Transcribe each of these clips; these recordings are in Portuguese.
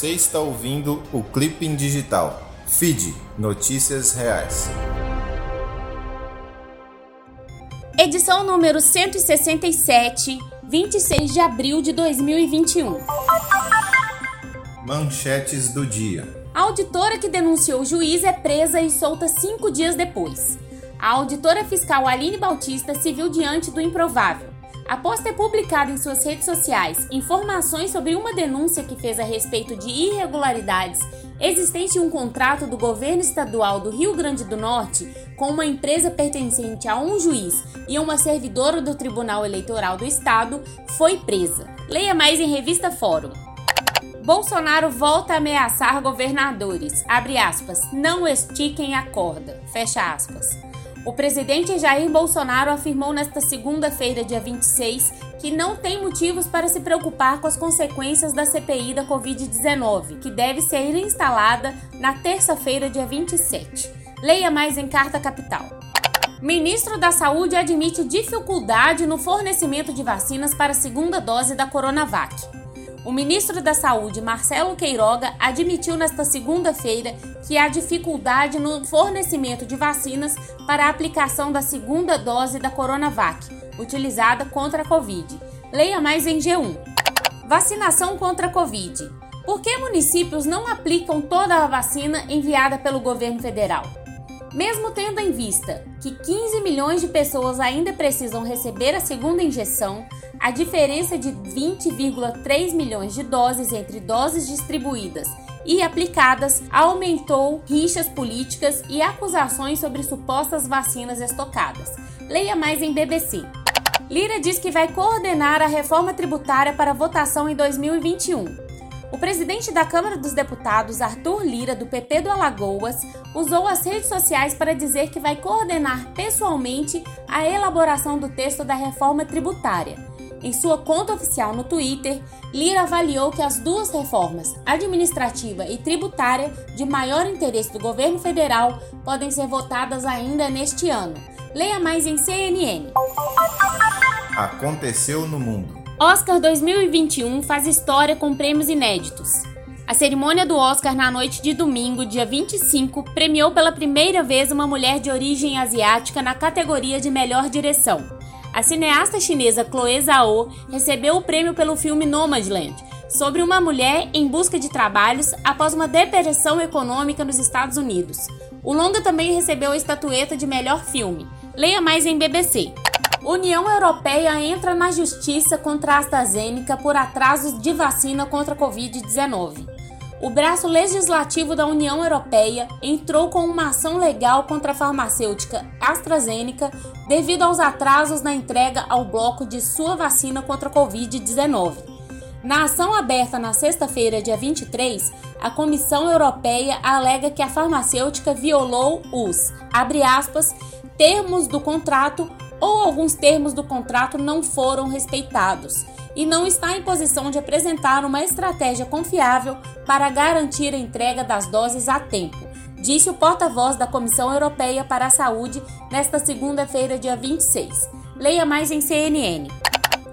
Você está ouvindo o Clipping Digital. Feed Notícias Reais. Edição número 167, 26 de abril de 2021. Manchetes do dia. A auditora que denunciou o juiz é presa e solta cinco dias depois. A auditora fiscal Aline Bautista se viu diante do improvável. Após ter publicado em suas redes sociais informações sobre uma denúncia que fez a respeito de irregularidades existente em um contrato do governo estadual do Rio Grande do Norte com uma empresa pertencente a um juiz e uma servidora do Tribunal Eleitoral do Estado, foi presa. Leia mais em Revista Fórum. Bolsonaro volta a ameaçar governadores. Abre aspas. Não estiquem a corda. Fecha aspas. O presidente Jair Bolsonaro afirmou nesta segunda-feira, dia 26, que não tem motivos para se preocupar com as consequências da CPI da Covid-19, que deve ser instalada na terça-feira, dia 27. Leia mais em Carta Capital. Ministro da Saúde admite dificuldade no fornecimento de vacinas para a segunda dose da Coronavac. O ministro da Saúde, Marcelo Queiroga, admitiu nesta segunda-feira que há dificuldade no fornecimento de vacinas para a aplicação da segunda dose da Coronavac, utilizada contra a Covid. Leia mais em G1. Vacinação contra a Covid. Por que municípios não aplicam toda a vacina enviada pelo governo federal? Mesmo tendo em vista que 15 milhões de pessoas ainda precisam receber a segunda injeção, a diferença de 20,3 milhões de doses entre doses distribuídas e aplicadas aumentou rixas políticas e acusações sobre supostas vacinas estocadas. Leia mais em BBC. Lira diz que vai coordenar a reforma tributária para votação em 2021. O presidente da Câmara dos Deputados, Arthur Lira, do PP do Alagoas, usou as redes sociais para dizer que vai coordenar pessoalmente a elaboração do texto da reforma tributária. Em sua conta oficial no Twitter, Lira avaliou que as duas reformas, administrativa e tributária, de maior interesse do governo federal, podem ser votadas ainda neste ano. Leia mais em CNN. Aconteceu no mundo. Oscar 2021 faz história com prêmios inéditos. A cerimônia do Oscar na noite de domingo, dia 25, premiou pela primeira vez uma mulher de origem asiática na categoria de melhor direção. A cineasta chinesa Chloe Zhao recebeu o prêmio pelo filme Nomadland, sobre uma mulher em busca de trabalhos após uma depressão econômica nos Estados Unidos. O longa também recebeu a estatueta de melhor filme. Leia mais em BBC. União Europeia entra na justiça contra a AstraZeneca por atrasos de vacina contra a Covid-19. O braço legislativo da União Europeia entrou com uma ação legal contra a farmacêutica AstraZeneca devido aos atrasos na entrega ao bloco de sua vacina contra a Covid-19. Na ação aberta na sexta-feira, dia 23, a Comissão Europeia alega que a farmacêutica violou os, aspas, termos do contrato ou alguns termos do contrato não foram respeitados e não está em posição de apresentar uma estratégia confiável para garantir a entrega das doses a tempo, disse o porta-voz da Comissão Europeia para a Saúde nesta segunda-feira, dia 26. Leia mais em CNN.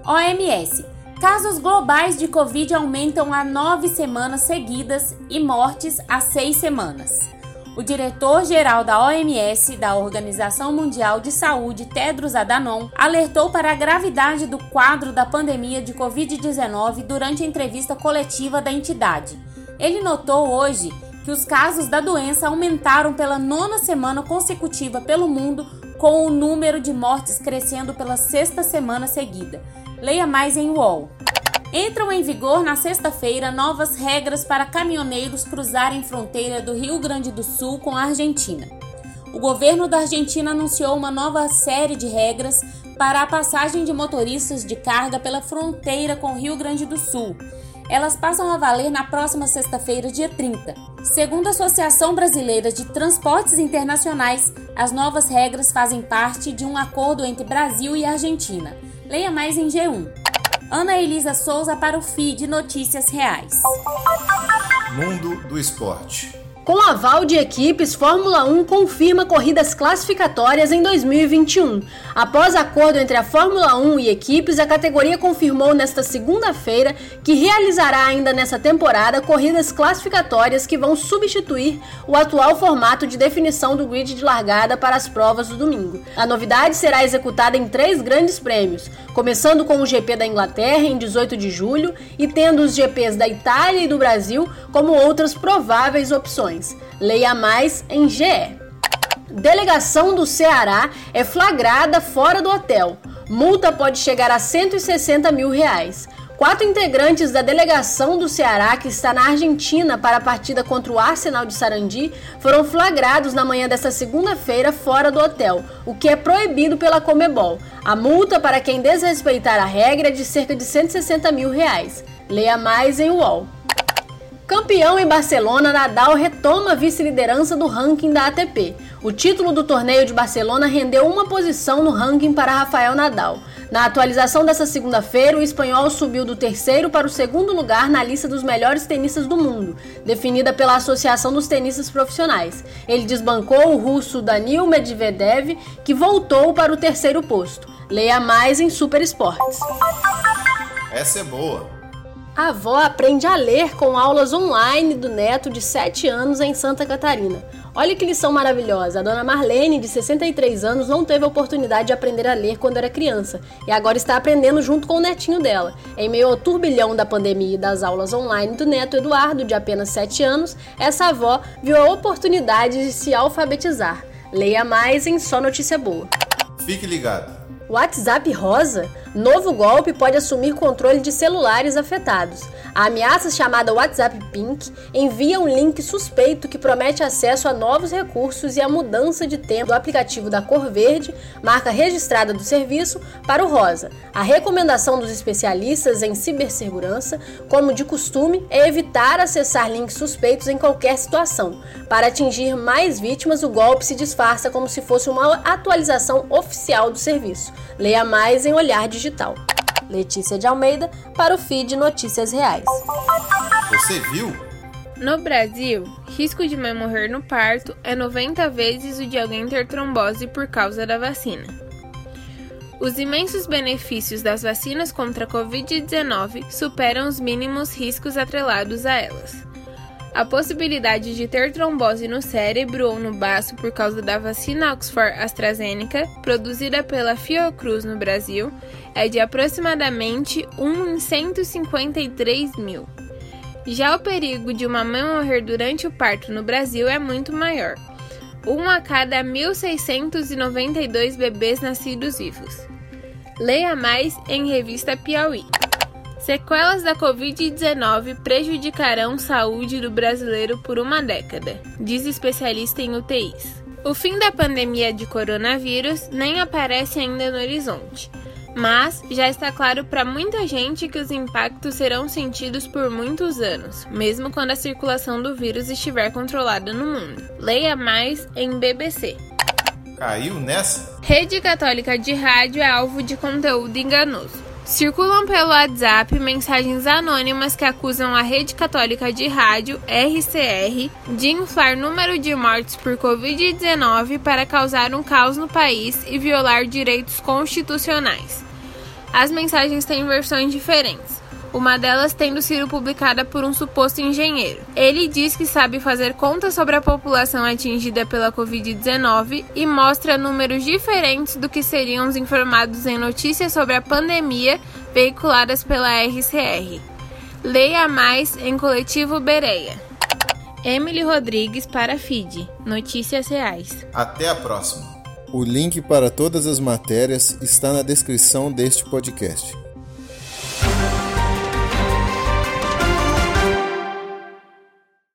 OMS. Casos globais de Covid aumentam há nove semanas seguidas e mortes há seis semanas. O diretor-geral da OMS, da Organização Mundial de Saúde, Tedros Adhanom, alertou para a gravidade do quadro da pandemia de Covid-19 durante a entrevista coletiva da entidade. Ele notou hoje que os casos da doença aumentaram pela nona semana consecutiva pelo mundo, com o número de mortes crescendo pela sexta semana seguida. Leia mais em UOL. Entram em vigor na sexta-feira novas regras para caminhoneiros cruzarem fronteira do Rio Grande do Sul com a Argentina. O governo da Argentina anunciou uma nova série de regras para a passagem de motoristas de carga pela fronteira com o Rio Grande do Sul. Elas passam a valer na próxima sexta-feira, dia 30. Segundo a Associação Brasileira de Transportes Internacionais, as novas regras fazem parte de um acordo entre Brasil e Argentina. Leia mais em G1. Ana Elisa Souza para o feed Notícias Reais. Mundo do Esporte. Com aval de equipes, Fórmula 1 confirma corridas classificatórias em 2021. Após acordo entre a Fórmula 1 e equipes, a categoria confirmou nesta segunda-feira que realizará ainda nessa temporada corridas classificatórias que vão substituir o atual formato de definição do grid de largada para as provas do domingo. A novidade será executada em três grandes prêmios, começando com o GP da Inglaterra em 18 de julho e tendo os GPs da Itália e do Brasil como outras prováveis opções. Leia mais em GE. Delegação do Ceará é flagrada fora do hotel. Multa pode chegar a 160 mil reais. Quatro integrantes da delegação do Ceará, que está na Argentina para a partida contra o Arsenal de Sarandi, foram flagrados na manhã desta segunda-feira fora do hotel, o que é proibido pela Comebol. A multa para quem desrespeitar a regra é de cerca de 160 mil reais. Leia mais em UOL. Campeão em Barcelona, Nadal retoma a vice-liderança do ranking da ATP. O título do torneio de Barcelona rendeu uma posição no ranking para Rafael Nadal. Na atualização dessa segunda-feira, o espanhol subiu do terceiro para o segundo lugar na lista dos melhores tenistas do mundo, definida pela Associação dos Tenistas Profissionais. Ele desbancou o russo Danil Medvedev, que voltou para o terceiro posto. Leia mais em Super Esportes. Essa é boa. A avó aprende a ler com aulas online do neto de 7 anos em Santa Catarina. Olha que lição maravilhosa! A dona Marlene, de 63 anos, não teve a oportunidade de aprender a ler quando era criança e agora está aprendendo junto com o netinho dela. Em meio ao turbilhão da pandemia e das aulas online do neto Eduardo, de apenas 7 anos, essa avó viu a oportunidade de se alfabetizar. Leia mais em Só Notícia Boa. Fique ligado. WhatsApp Rosa? Novo golpe pode assumir controle de celulares afetados. A ameaça chamada WhatsApp Pink envia um link suspeito que promete acesso a novos recursos e a mudança de tempo do aplicativo da cor verde, marca registrada do serviço, para o rosa. A recomendação dos especialistas em cibersegurança, como de costume, é evitar acessar links suspeitos em qualquer situação. Para atingir mais vítimas, o golpe se disfarça como se fosse uma atualização oficial do serviço. Leia mais em Olhar Digital. Letícia de Almeida para o feed Notícias Reais. Você viu? No Brasil, risco de mãe morrer no parto é 90 vezes o de alguém ter trombose por causa da vacina. Os imensos benefícios das vacinas contra a Covid-19 superam os mínimos riscos atrelados a elas. A possibilidade de ter trombose no cérebro ou no baço por causa da vacina Oxford AstraZeneca, produzida pela Fiocruz no Brasil, é de aproximadamente 1 em 153 mil. Já o perigo de uma mãe morrer durante o parto no Brasil é muito maior. 1 a cada 1.692 bebês nascidos vivos. Leia mais em revista Piauí. Sequelas da Covid-19 prejudicarão saúde do brasileiro por uma década, diz especialista em UTIs. O fim da pandemia de coronavírus nem aparece ainda no horizonte, mas já está claro para muita gente que os impactos serão sentidos por muitos anos, mesmo quando a circulação do vírus estiver controlada no mundo. Leia mais em BBC. Caiu nessa? Rede Católica de Rádio é alvo de conteúdo enganoso. Circulam pelo WhatsApp mensagens anônimas que acusam a Rede Católica de Rádio, RCR, de inflar número de mortes por Covid-19 para causar um caos no país e violar direitos constitucionais. As mensagens têm versões diferentes uma delas tendo sido publicada por um suposto engenheiro. Ele diz que sabe fazer contas sobre a população atingida pela Covid-19 e mostra números diferentes do que seriam os informados em notícias sobre a pandemia veiculadas pela RCR. Leia mais em Coletivo Bereia. Emily Rodrigues para FID. Notícias Reais. Até a próxima. O link para todas as matérias está na descrição deste podcast.